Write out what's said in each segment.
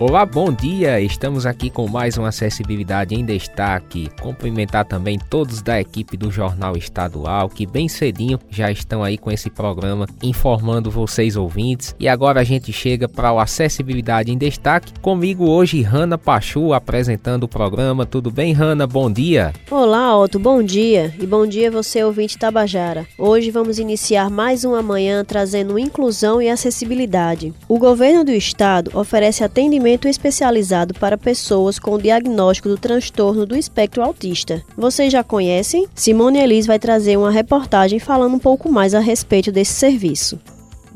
Olá, bom dia! Estamos aqui com mais uma Acessibilidade em Destaque. Cumprimentar também todos da equipe do Jornal Estadual que bem cedinho já estão aí com esse programa informando vocês ouvintes. E agora a gente chega para o Acessibilidade em Destaque. Comigo hoje, Rana Pachu apresentando o programa. Tudo bem, Rana? Bom dia! Olá, Otto, bom dia! E bom dia você, ouvinte Tabajara. Hoje vamos iniciar mais uma manhã trazendo inclusão e acessibilidade. O governo do estado oferece atendimento atendimento especializado para pessoas com diagnóstico do transtorno do espectro autista. Vocês já conhecem? Simone Elis vai trazer uma reportagem falando um pouco mais a respeito desse serviço.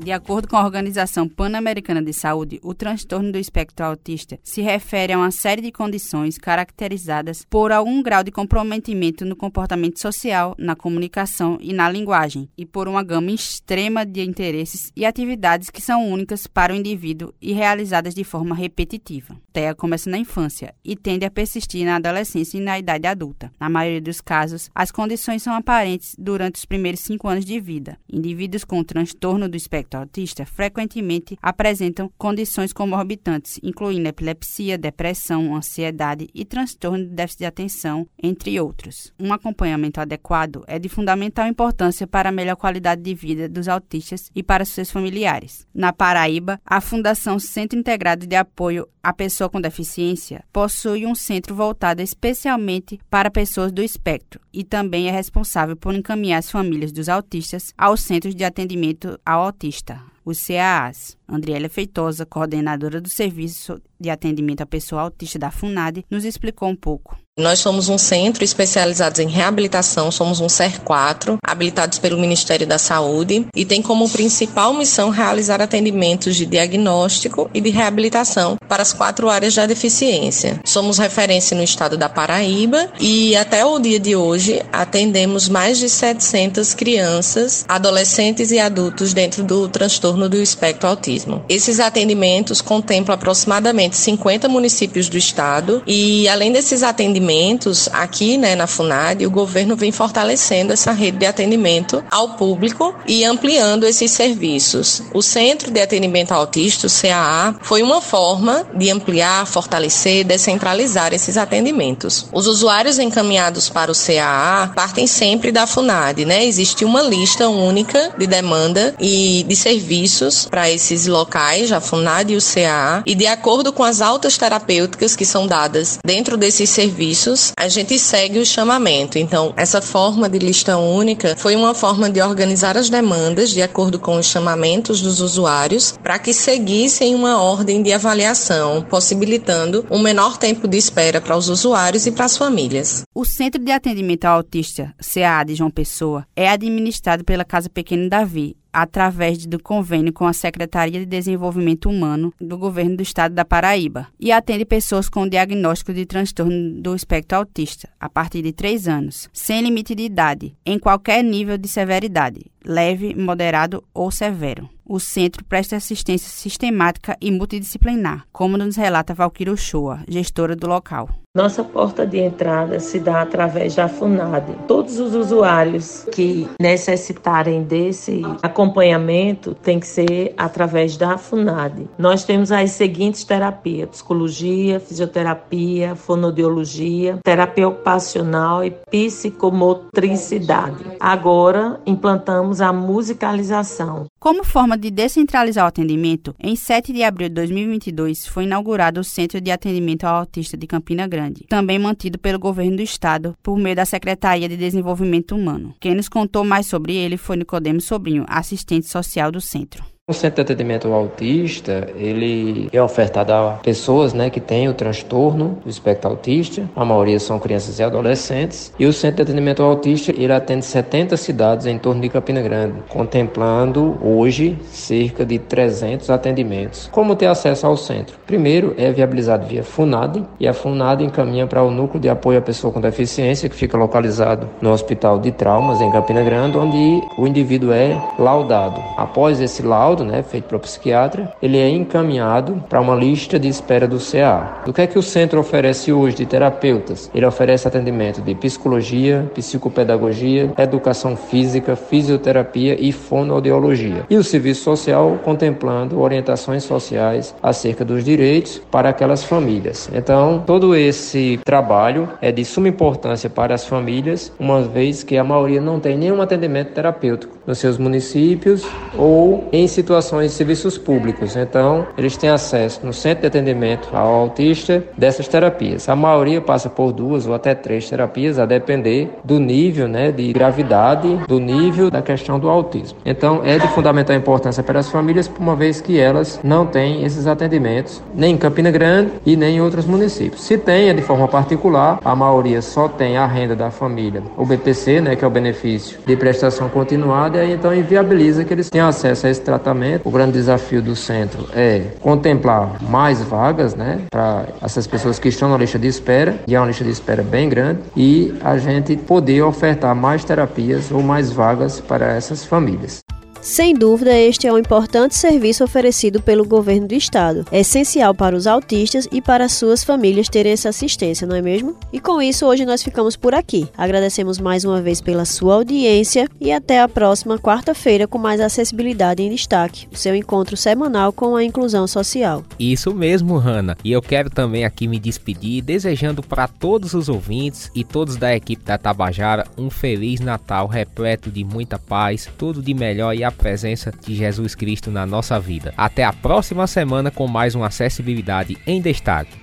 De acordo com a Organização Pan-Americana de Saúde, o transtorno do espectro autista se refere a uma série de condições caracterizadas por algum grau de comprometimento no comportamento social, na comunicação e na linguagem, e por uma gama extrema de interesses e atividades que são únicas para o indivíduo e realizadas de forma repetitiva. TEA começa na infância e tende a persistir na adolescência e na idade adulta. Na maioria dos casos, as condições são aparentes durante os primeiros cinco anos de vida. Indivíduos com transtorno do espectro espectro autista frequentemente apresentam condições comorbitantes, incluindo epilepsia, depressão, ansiedade e transtorno de déficit de atenção, entre outros. Um acompanhamento adequado é de fundamental importância para a melhor qualidade de vida dos autistas e para seus familiares. Na Paraíba, a Fundação Centro Integrado de Apoio à Pessoa com Deficiência possui um centro voltado especialmente para pessoas do espectro e também é responsável por encaminhar as famílias dos autistas aos centros de atendimento ao autista os CAAs. Andriela Feitosa, coordenadora do Serviço de Atendimento à Pessoa Autista da FUNAD, nos explicou um pouco. Nós somos um centro especializado em reabilitação, somos um CER4, habilitados pelo Ministério da Saúde, e tem como principal missão realizar atendimentos de diagnóstico e de reabilitação para as quatro áreas da deficiência. Somos referência no estado da Paraíba e até o dia de hoje atendemos mais de 700 crianças, adolescentes e adultos dentro do transtorno do espectro autismo. Esses atendimentos contemplam aproximadamente 50 municípios do estado e além desses atendimentos aqui, né, na FUNAD, o governo vem fortalecendo essa rede de atendimento ao público e ampliando esses serviços. O Centro de Atendimento Autista, o CAA, foi uma forma de ampliar, fortalecer, descentralizar esses atendimentos. Os usuários encaminhados para o CAA partem sempre da FUNAD, né? Existe uma lista única de demanda e de serviços para esses locais, a FUNAD e o CAA, e de acordo com as altas terapêuticas que são dadas dentro desses serviços, a gente segue o chamamento. Então, essa forma de lista única foi uma forma de organizar as demandas de acordo com os chamamentos dos usuários para que seguissem uma ordem de avaliação, possibilitando um menor tempo de espera para os usuários e para as famílias. O Centro de Atendimento ao Autista, CA de João Pessoa, é administrado pela Casa Pequeno Davi através do convênio com a Secretaria de Desenvolvimento Humano do Governo do Estado da Paraíba e atende pessoas com diagnóstico de transtorno do espectro autista a partir de 3 anos, sem limite de idade, em qualquer nível de severidade, leve, moderado ou severo. O centro presta assistência sistemática e multidisciplinar, como nos relata Valquíria Uchoa, gestora do local. Nossa porta de entrada se dá através da FUNAD. Todos os usuários que necessitarem desse acompanhamento tem que ser através da FUNAD. Nós temos as seguintes terapias: psicologia, fisioterapia, fonodiologia, terapia ocupacional e psicomotricidade. Agora implantamos a musicalização. Como forma de descentralizar o atendimento, em 7 de abril de 2022 foi inaugurado o Centro de Atendimento ao Autista de Campina Grande, também mantido pelo governo do estado por meio da Secretaria de Desenvolvimento Humano. Quem nos contou mais sobre ele foi Nicodemo Sobrinho, assistente social do centro. O centro de atendimento autista, ele é ofertado a pessoas né, que têm o transtorno do espectro autista, a maioria são crianças e adolescentes, e o centro de atendimento autista, ele atende 70 cidades em torno de Campina Grande, contemplando hoje cerca de 300 atendimentos. Como ter acesso ao centro? Primeiro, é viabilizado via FUNAD, e a FUNAD encaminha para o Núcleo de Apoio à Pessoa com Deficiência, que fica localizado no Hospital de Traumas, em Campina Grande, onde o indivíduo é laudado. Após esse laudo, laudo, né, feito para o psiquiatra, ele é encaminhado para uma lista de espera do CA. O que é que o centro oferece hoje de terapeutas? Ele oferece atendimento de psicologia, psicopedagogia, educação física, fisioterapia e fonoaudiologia. E o serviço social contemplando orientações sociais acerca dos direitos para aquelas famílias. Então, todo esse trabalho é de suma importância para as famílias, uma vez que a maioria não tem nenhum atendimento terapêutico nos seus municípios ou em situações de serviços públicos. Então, eles têm acesso no centro de atendimento ao autista dessas terapias. A maioria passa por duas ou até três terapias, a depender do nível né, de gravidade, do nível da questão do autismo. Então, é de fundamental importância para as famílias, uma vez que elas não têm esses atendimentos nem em Campina Grande e nem em outros municípios. Se tem, é de forma particular, a maioria só tem a renda da família, o BPC, né, que é o benefício de prestação continuada, e aí então inviabiliza que eles tenham acesso a esse tratamento. O grande desafio do centro é contemplar mais vagas, né, para essas pessoas que estão na lista de espera, e é uma lista de espera bem grande, e a gente poder ofertar mais terapias ou mais vagas para essas famílias. Sem dúvida, este é um importante serviço oferecido pelo governo do estado. É essencial para os autistas e para suas famílias terem essa assistência, não é mesmo? E com isso, hoje nós ficamos por aqui. Agradecemos mais uma vez pela sua audiência e até a próxima quarta-feira com mais acessibilidade em destaque, o seu encontro semanal com a inclusão social. Isso mesmo, Hanna. E eu quero também aqui me despedir desejando para todos os ouvintes e todos da equipe da Tabajara um feliz Natal repleto de muita paz, tudo de melhor e a presença de Jesus Cristo na nossa vida. Até a próxima semana com mais uma Acessibilidade em Destaque.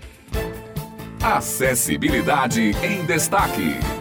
Acessibilidade em Destaque.